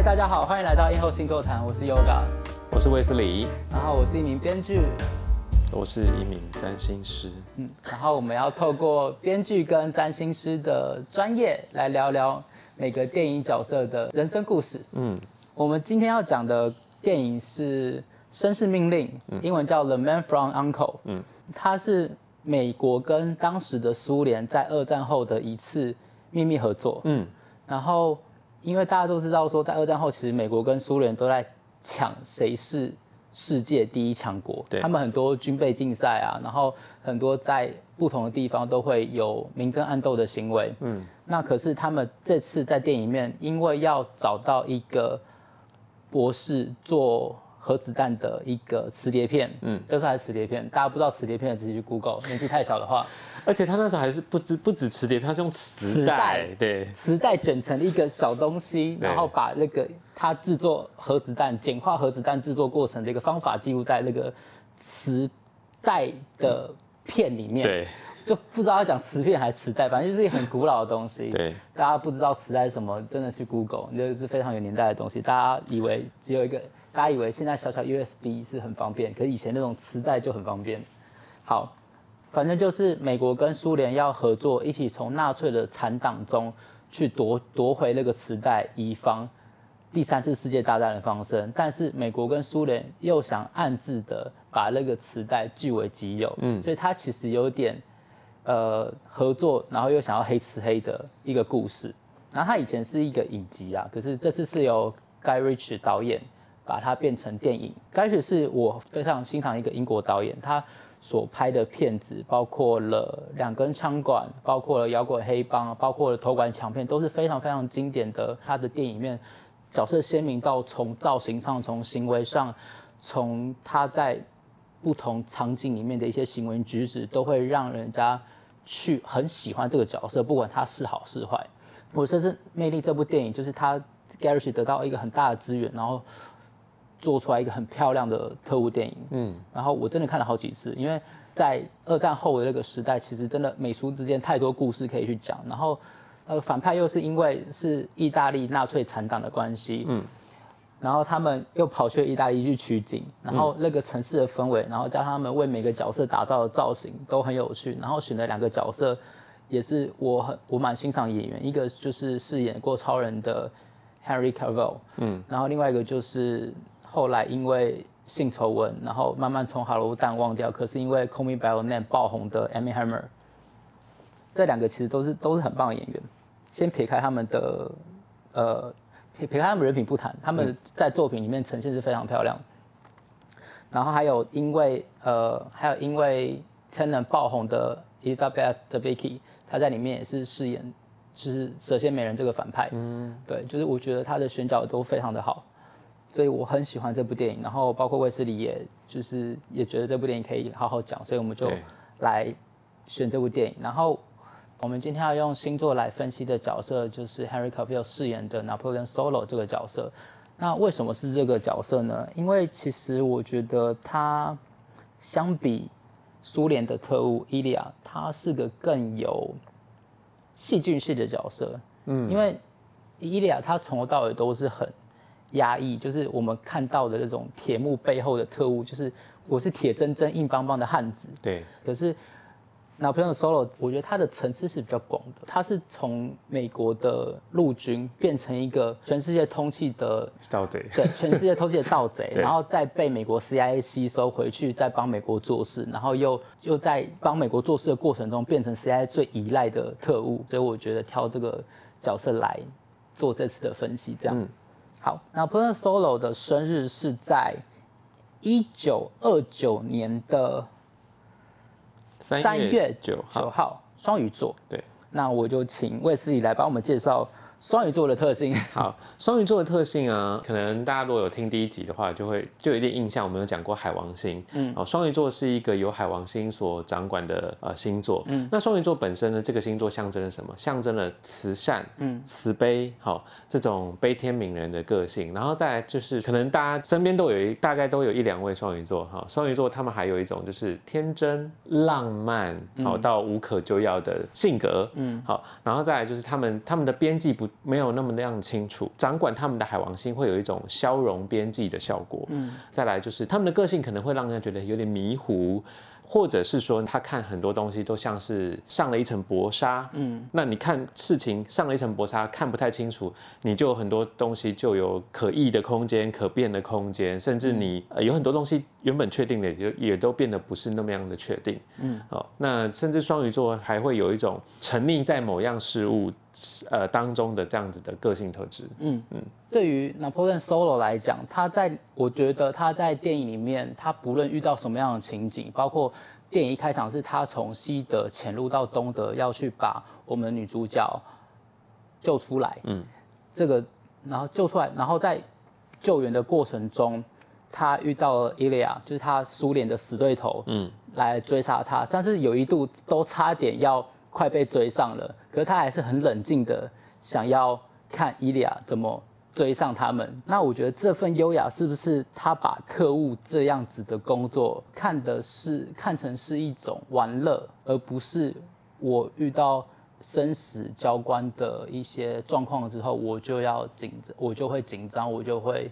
嗨，大家好，欢迎来到映后星座谈，我是 Yoga，我是威斯理，然后我是一名编剧，我是一名占星师。嗯，然后我们要透过编剧跟占星师的专业来聊聊每个电影角色的人生故事。嗯，我们今天要讲的电影是《绅士命令》，英文叫《The Man from Uncle》。嗯，它是美国跟当时的苏联在二战后的一次秘密合作。嗯，然后因为大家都知道说，在二战后，其实美国跟苏联都在抢谁是世界第一强国。对他们很多军备竞赛啊，然后很多在不同的地方都会有明争暗斗的行为。嗯，那可是他们这次在电影里面，因为要找到一个博士做核子弹的一个磁碟片，嗯，就是还是磁碟片，大家不知道磁碟片的自己去 Google，年纪太小的话，而且他那时候还是不止不止磁碟片，他是用磁带，对，磁带卷成一个小东西，然后把那个他制作核子弹、简化核子弹制作过程的一个方法记录在那个磁带的片里面。对就不知道要讲磁片还是磁带，反正就是一个很古老的东西。对，大家不知道磁带是什么，真的去 Google，那是非常有年代的东西。大家以为只有一个，大家以为现在小小 USB 是很方便，可是以前那种磁带就很方便。好，反正就是美国跟苏联要合作，一起从纳粹的残党中去夺夺回那个磁带，以防第三次世界大战的发生。但是美国跟苏联又想暗自的把那个磁带据为己有，嗯，所以它其实有点呃合作，然后又想要黑吃黑的一个故事。然后它以前是一个影集啊，可是这次是由 Guy Ritchie 导演把它变成电影。盖许是我非常欣赏一个英国导演，他所拍的片子包括了《两根枪管》，包括了《摇滚黑帮》，包括了《偷管抢骗》，都是非常非常经典的。他的电影里面角色鲜明到从造型上、从行为上、从他在不同场景里面的一些行为举止，都会让人家去很喜欢这个角色，不管他是好是坏。我这是《魅力》这部电影，就是他 Gash 得到一个很大的资源，然后做出来一个很漂亮的特务电影。嗯，然后我真的看了好几次，因为在二战后的那个时代，其实真的美苏之间太多故事可以去讲。然后，呃，反派又是因为是意大利纳粹残党的关系，嗯，然后他们又跑去意大利去取景，然后那个城市的氛围，然后加上他们为每个角色打造的造型都很有趣，然后选了两个角色，也是我很我蛮欣赏演员，一个就是饰演过超人的 Henry Cavill，嗯，然后另外一个就是后来因为性丑闻，然后慢慢从好莱坞淡忘掉，可是因为《Call Me by Your Name》爆红的 Amy Hammer，这两个其实都是都是很棒的演员。先撇开他们的呃撇撇开他们人品不谈，他们在作品里面呈现是非常漂亮。然后还有因为呃还有因为 Tenant 爆红的 Elizabeth Debicki，她在里面也是饰演就是蛇蝎美人这个反派。嗯，对，就是我觉得她的选角都非常的好，所以我很喜欢这部电影。然后包括卫斯理也就是也觉得这部电影可以好好讲，所以我们就来选这部电影。然后我们今天要用星座来分析的角色，就是 Henry Cavill 饰演的 Napoleon Solo 这个角色。那为什么是这个角色呢？因为其实我觉得他相比苏联的特务伊利亚，他是个更有戏剧性的角色。嗯，因为伊利亚他从头到尾都是很压抑，就是我们看到的那种铁幕背后的特务，就是我是铁铮铮、硬邦邦的汉子。对，可是 Napoleon Solo，我觉得他的层次是比较广的，他是从美国的陆军变成一个全世界通缉的，盗贼，对，全世界通缉的盗贼，然后再被美国 CIA 吸收回去，再帮美国做事，然后又又在帮美国做事的过程中变成 CIA 最依赖的特务，所以我觉得挑这个角色来做这次的分析，这样。嗯好，Napoleon Solo 的生日是在一九二九年的三月九号，双鱼座。对，那我就请卫斯理来帮我们介绍双鱼座的特性。好，双鱼座的特性啊，可能大家如果有听第一集的话，就会就有一点印象。我们有讲过海王星，嗯，哦，双鱼座是一个由海王星所掌管的呃星座。嗯，那双鱼座本身呢，这个星座象征了什么？象征了慈善，嗯，慈悲，好、这种悲天悯人的个性。然后再来就是，可能大家身边都有一大概都有一两位双鱼座，哈、双鱼座他们还有一种就是天真浪漫，好、到无可救药的性格，嗯，好，然后再来就是他们他们的边际不没有那么那样清楚。掌管他们的海王星会有一种消融边际的效果。嗯，再来就是他们的个性可能会让人家觉得有点迷糊。或者是说，他看很多东西都像是上了一层薄纱，嗯，那你看事情上了一层薄纱，看不太清楚，你就很多东西就有可议的空间、可变的空间，甚至你有很多东西原本确定的，也也都变得不是那么样的确定，嗯，好，那甚至双鱼座还会有一种沉溺在某样事物呃当中的这样子的个性特质，嗯嗯，对于 Napoleon Solo 来讲，他在我觉得他在电影里面，他不论遇到什么样的情景，包括电影一开场是他从西德潜入到东德，要去把我们女主角救出来。嗯，这个然后救出来，然后在救援的过程中，他遇到了伊利亚，就是他苏联的死对头。嗯，来追杀他，但是有一度都差点要快被追上了，可是他还是很冷静的想要看伊利亚怎么。追上他们，那我觉得这份优雅是不是他把特务这样子的工作看的是看成是一种玩乐，而不是我遇到生死交关的一些状况之后，我就要紧张，我就会紧张，我就会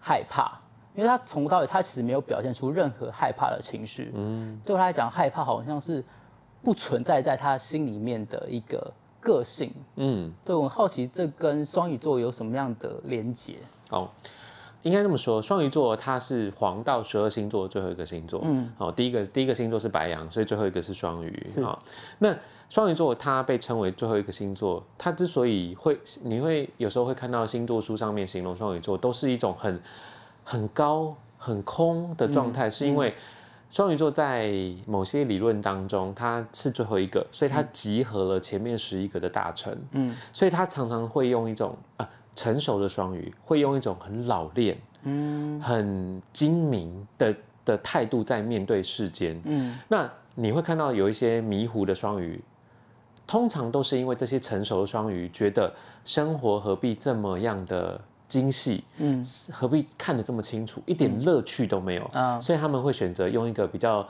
害怕，因为他从头到尾他其实没有表现出任何害怕的情绪，嗯，对他来讲，害怕好像是不存在在他心里面的一个。个性，嗯，对我很好奇，这跟双鱼座有什么样的连结？哦，应该这么说，双鱼座它是黄道十二星座最后一个星座，嗯，好，第一个第一个星座是白羊，所以最后一个是双鱼，好，那双鱼座它被称为最后一个星座，它之所以会，你会有时候会看到星座书上面形容双鱼座都是一种很很高很空的状态，是因为。双鱼座在某些理论当中，它是最后一个，所以它集合了前面十一个的大成。嗯，所以他常常会用一种啊成熟的双鱼，会用一种很老练、嗯，很精明的的态度在面对世间。嗯，那你会看到有一些迷糊的双鱼，通常都是因为这些成熟的双鱼觉得生活何必这么样的。精细，嗯，何必看得这么清楚，一点乐趣都没有。啊！所以他们会选择用一个比较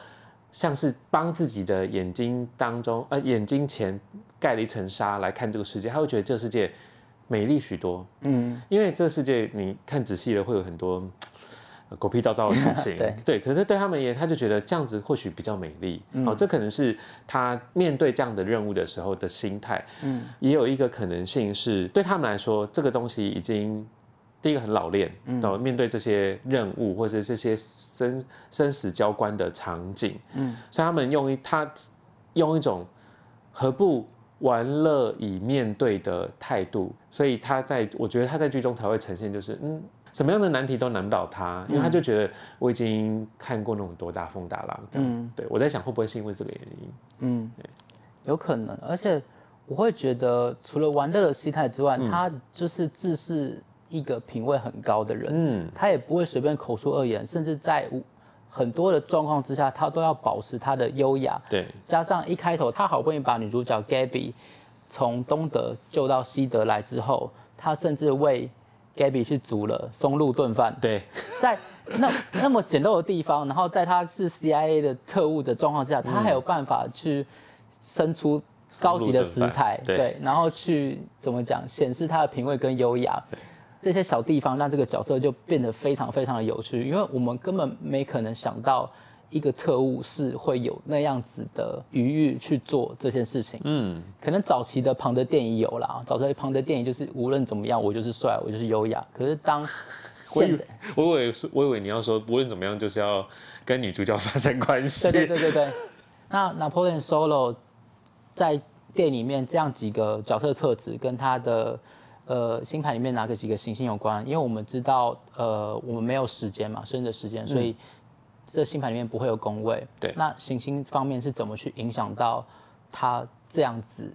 像是帮自己的眼睛当中，呃，眼睛前盖了一层纱来看这个世界，他会觉得这个世界美丽许多，嗯，因为这个世界你看仔细了会有很多狗屁倒灶的事情，对。对，可是对他们也，他就觉得这样子或许比较美丽，哦，这可能是他面对这样的任务的时候的心态，嗯，也有一个可能性是对他们来说，这个东西已经。第一个很老练，然后面对这些任务或者这些生生死交关的场景，嗯，所以他们用一他用一种何不玩乐以面对的态度，所以他在我觉得他在剧中才会呈现就是嗯什么样的难题都难不倒他，因为他就觉得我已经看过那种多大风大浪，嗯，对我在想会不会是因为这个原因，嗯，有可能，而且我会觉得除了玩乐的心态之外，他就是自视。一个品味很高的人，嗯，他也不会随便口出恶言，甚至在很多的状况之下，他都要保持他的优雅。对，加上一开头他好不容易把女主角 Gabby 从东德救到西德来之后，他甚至为 Gabby 去煮了松露炖饭。对，在那那么简陋的地方，然后在他是 CIA 的特务的状况之下，他还有办法去生出高级的食材，对，然后去怎么讲显示他的品味跟优雅。这些小地方让这个角色就变得非常非常的有趣，因为我们根本没可能想到一个特务是会有那样子的余裕去做这件事情。嗯，可能早期的庞德电影有啦，早期的庞德电影就是无论怎么样，我就是帅，我就是优雅。可是当现 我以为我以为你要说无论怎么样就是要跟女主角发生关系。对对对对对。那 Napoleon Solo 在电影里面这样几个角色特质跟他的。呃，星盘里面哪个几个行星有关？因为我们知道，呃，我们没有时间嘛，生日的时间，所以这星盘里面不会有宫位。对。那行星方面是怎么去影响到他这样子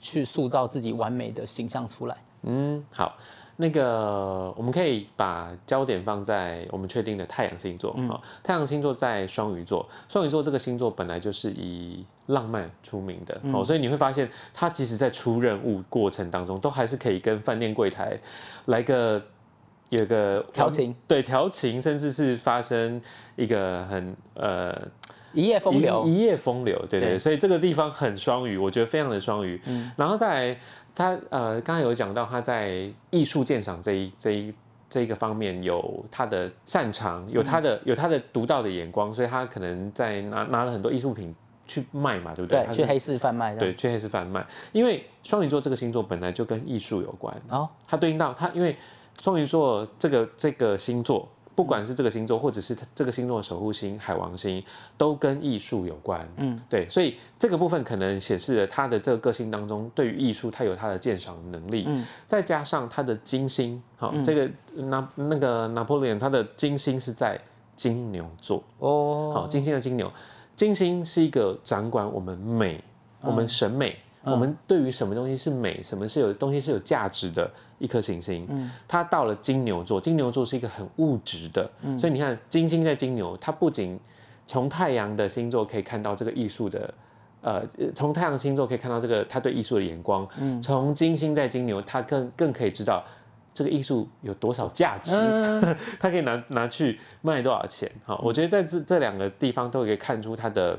去塑造自己完美的形象出来？嗯，好。那个，我们可以把焦点放在我们确定的太阳星座啊。太阳星座在双鱼座，双鱼座这个星座本来就是以浪漫出名的哦，所以你会发现，他即使在出任务过程当中，都还是可以跟饭店柜台来个有一个调情，对调情，甚至是发生一个很呃一夜风流，一夜风流，对对，對所以这个地方很双鱼，我觉得非常的双鱼。嗯然后再来他呃，刚才有讲到他在艺术鉴赏这一这一这一个方面有他的擅长，有他嗯。的、有他的独到的眼光，所以他可能在拿拿了很多艺术品去卖嘛，对不对？对，去黑市贩卖的，对，去黑市贩卖，因为双鱼座这个星座本来就跟艺术有关，哦，它对应到它，因为双鱼座这个这个星座，不管是这个星座，或者是它这个星座的守护星海王星，都跟艺术有关。嗯，对，所以这个部分可能显示了他的这个个性当中，对于艺术他有他的鉴赏能力。嗯，再加上他的金星，好、这个拿那个拿破仑他的金星是在金牛座。哦，好，金星的金牛，金星是一个掌管我们美、我们审美、我们对于什么东西是美、什么是有东西是有价值的一颗行星。嗯，它到了金牛座，金牛座是一个很物质的，所以你看金星在金牛，它不仅从太阳的星座可以看到这个艺术的。呃，从太阳星座可以看到这个他对艺术的眼光，嗯，从金星在金牛，他更更可以知道这个艺术有多少价值，他可以拿拿去卖多少钱？好，我觉得在这这两个地方都可以看出他的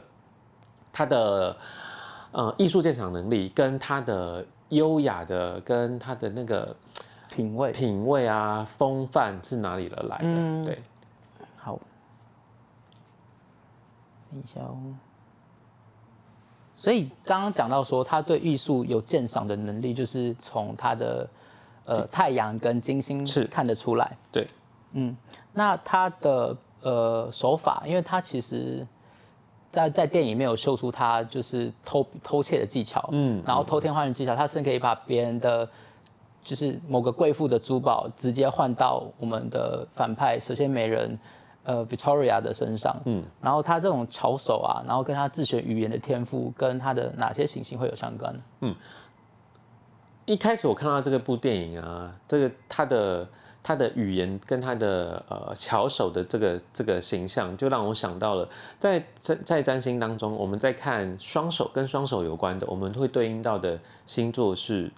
他的呃艺术鉴赏能力跟他的优雅的跟他的那个品味。品味啊风范是哪里而来的？对，好，等一下哦。所以刚刚讲到说，他对艺术有鉴赏的能力，就是从他的呃太阳跟金星是。看得出来。对，嗯，那他的呃手法，因为他其实在在电影里面有秀出他就是偷偷窃的技巧，嗯然后偷天换日技巧，他甚至可以把别人的就是某个贵妇的珠宝直接换到我们的反派蛇蝎美人。呃，Victoria 的身上，嗯，然后他这种巧手啊，然后跟他自学语言的天赋，跟他的哪些行星会有相关？嗯一开始我看到这个部电影啊，这个他的他的语言跟他的呃巧手的这个这个形象，就让我想到了在在在占星当中，我们在看双手跟双手有关的，我们会对应到的星座是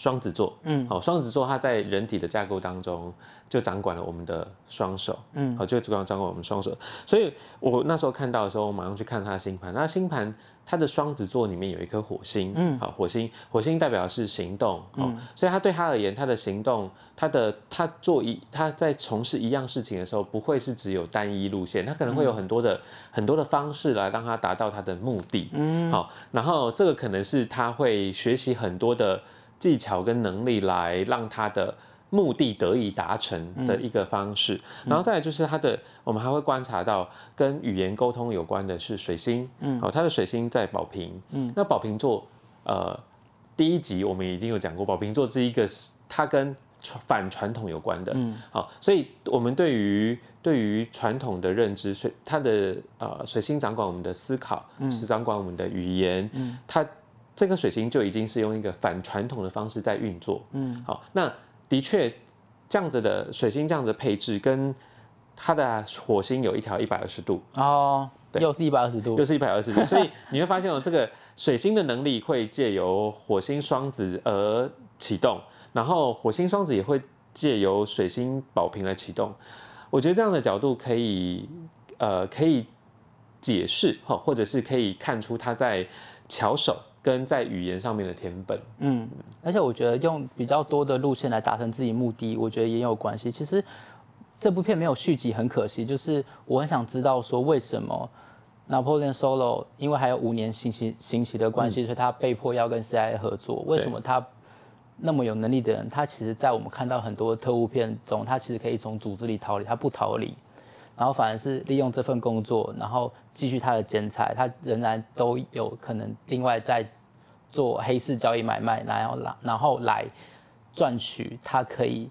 双子座。嗯，好，双子座它在人体的架构当中就掌管了我们的双手。嗯，好，就主要掌管我们双手。所以我那时候看到的时候，我马上去看他的星盘。那星盘它的双子座里面有一颗火星，嗯，好，火星，火星代表的是行动，哦，所以他对他而言，他的行动，他的他做一他在从事一样事情的时候，不会是只有单一路线，他可能会有很多的、很多的方式来让他达到他的目的，嗯，好，然后这个可能是他会学习很多的技巧跟能力来让他的。目的得以达成的一个方式，然后再来就是他的，我们还会观察到跟语言沟通有关的是水星，嗯，好，他的水星在宝瓶，嗯，那宝瓶座，呃，第一集我们已经有讲过，宝瓶座是一个它跟传反传统有关的，嗯，好，所以我们对于对于传统的认知，水它的呃水星掌管我们的思考，是掌管我们的语言，嗯，它这个水星就已经是用一个反传统的方式在运作，嗯，好，那。的确，这样子的水星这样子的配置，跟它的火星有一条一百二十度，哦，又是一百二十度，又是一百二十度，所以你会发现哦，这个水星的能力会借由火星双子而启动，然后火星双子也会借由水星宝瓶来启动。我觉得这样的角度可以，呃，可以解释哈，或者是可以看出他在巧手。跟在语言上面的填本，嗯，而且我觉得用比较多的路线来达成自己目的，我觉得也有关系。其实这部片没有续集，很可惜。就是我很想知道说，为什么 Napoleon Solo 因为还有五年刑期刑期的关系，嗯、所以他被迫要跟 CIA 合作。为什么他那么有能力的人，他其实在我们看到很多特务片中，他其实可以从组织里逃离，他不逃离。然后反而是利用这份工作，然后继续他的剪彩，他仍然都有可能另外在做黑市交易买卖，然后来然后来赚取他可以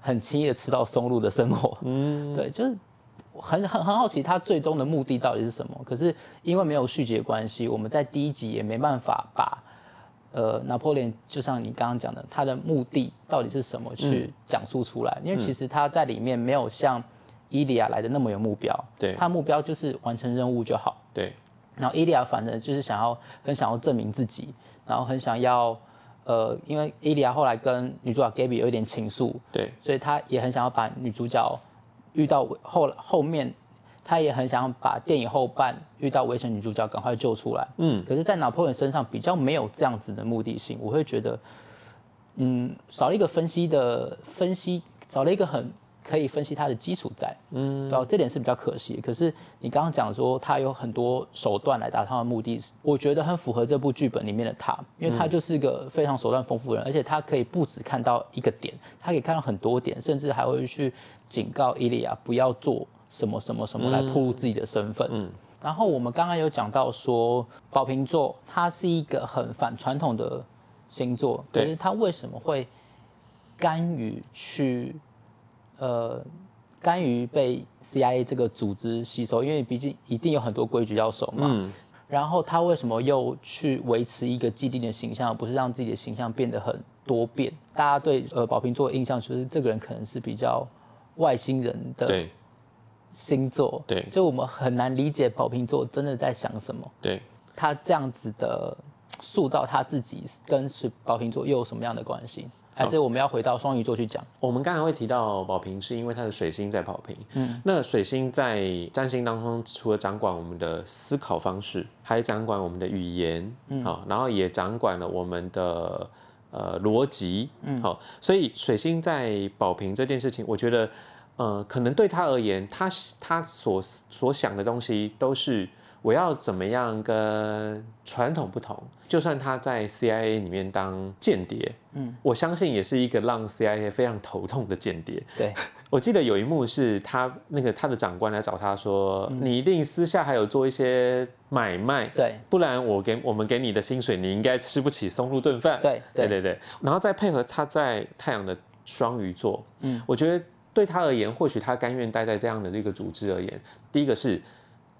很轻易的吃到松露的生活。嗯，对，就是很很很好奇他最终的目的到底是什么。可是因为没有续集的关系，我们在第一集也没办法把呃拿破仑就像你刚刚讲的，他的目的到底是什么去讲述出来，因为其实他在里面没有像。伊利亚来的那么有目标，对，他目标就是完成任务就好，对。然后伊利亚反正就是想要很想要证明自己，然后很想要呃，因为伊利亚后来跟女主角 Gabby 有一点情愫，对，所以他也很想要把女主角遇到后后面，他也很想要把电影后半遇到危险女主角赶快救出来。嗯，可是，在拿破仑身上比较没有这样子的目的性，我会觉得，嗯，少了一个分析的分析，少了一个很可以分析它的基础在，嗯，对吧？这点是比较可惜。可是你刚刚讲说他有很多手段来达到他的目的，我觉得很符合这部剧本里面的他，因为他就是一个非常手段丰富的人，而且他可以不止看到一个点，他可以看到很多点，甚至还会去警告伊利亚不要做什么什么什么来暴露自己的身份。嗯。然后我们刚刚有讲到说，宝瓶座它是一个很反传统的星座，可是它为什么会甘于去呃甘于被 CIA 这个组织吸收？因为毕竟一定有很多规矩要守嘛。嗯，然后他为什么又去维持一个既定的形象，而不是让自己的形象变得很多变？大家对呃宝瓶座的印象就是这个人可能是比较外星人的星座，对所以我们很难理解宝瓶座真的在想什么。对，他这样子的塑造他自己跟是宝瓶座又有什么样的关系？还是我们要回到双鱼座去讲？我们刚才会提到宝瓶，是因为它的水星在宝瓶。嗯，那水星在占星当中，除了掌管我们的思考方式，还掌管我们的语言，嗯，好，然后也掌管了我们的呃逻辑，嗯，好，所以水星在宝瓶这件事情，我觉得，呃，可能对他而言，他他所所想的东西都是我要怎么样跟传统不同。就算他在 CIA 里面当间谍，嗯，我相信也是一个让 CIA 非常头痛的间谍。对，我记得有一幕是他那个他的长官来找他说：“你一定私下还有做一些买卖，对，不然我给我们给你的薪水，你应该吃不起松露顿饭。”对，对，对对对，然后再配合他在太阳的双鱼座，嗯，我觉得对他而言，或许他甘愿待在这样的一个组织而言，第一个是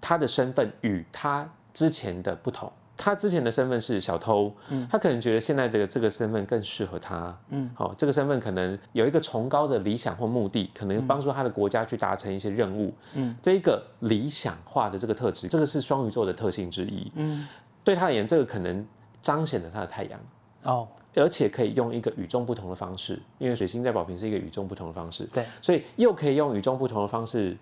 他的身份与他之前的不同。他之前的身份是小偷，嗯，他可能觉得现在这个这个身份更适合他，嗯，好，这个身份可能有一个崇高的理想或目的，可能帮助他的国家去达成一些任务，嗯，这一个理想化的这个特质，这个是双鱼座的特性之一，嗯，对他而言，这个可能彰显了他的太阳，哦，而且可以用一个与众不同的方式，因为水星在宝瓶是一个与众不同的方式，对，所以又可以用与众不同的方式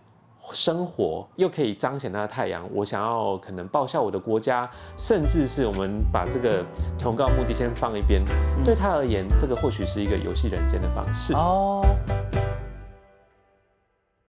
生活，又可以彰显他的太阳。我想要可能报效我的国家，甚至是我们把这个崇高目的先放一边，对他而言，这个或许是一个游戏人间的方式。哦，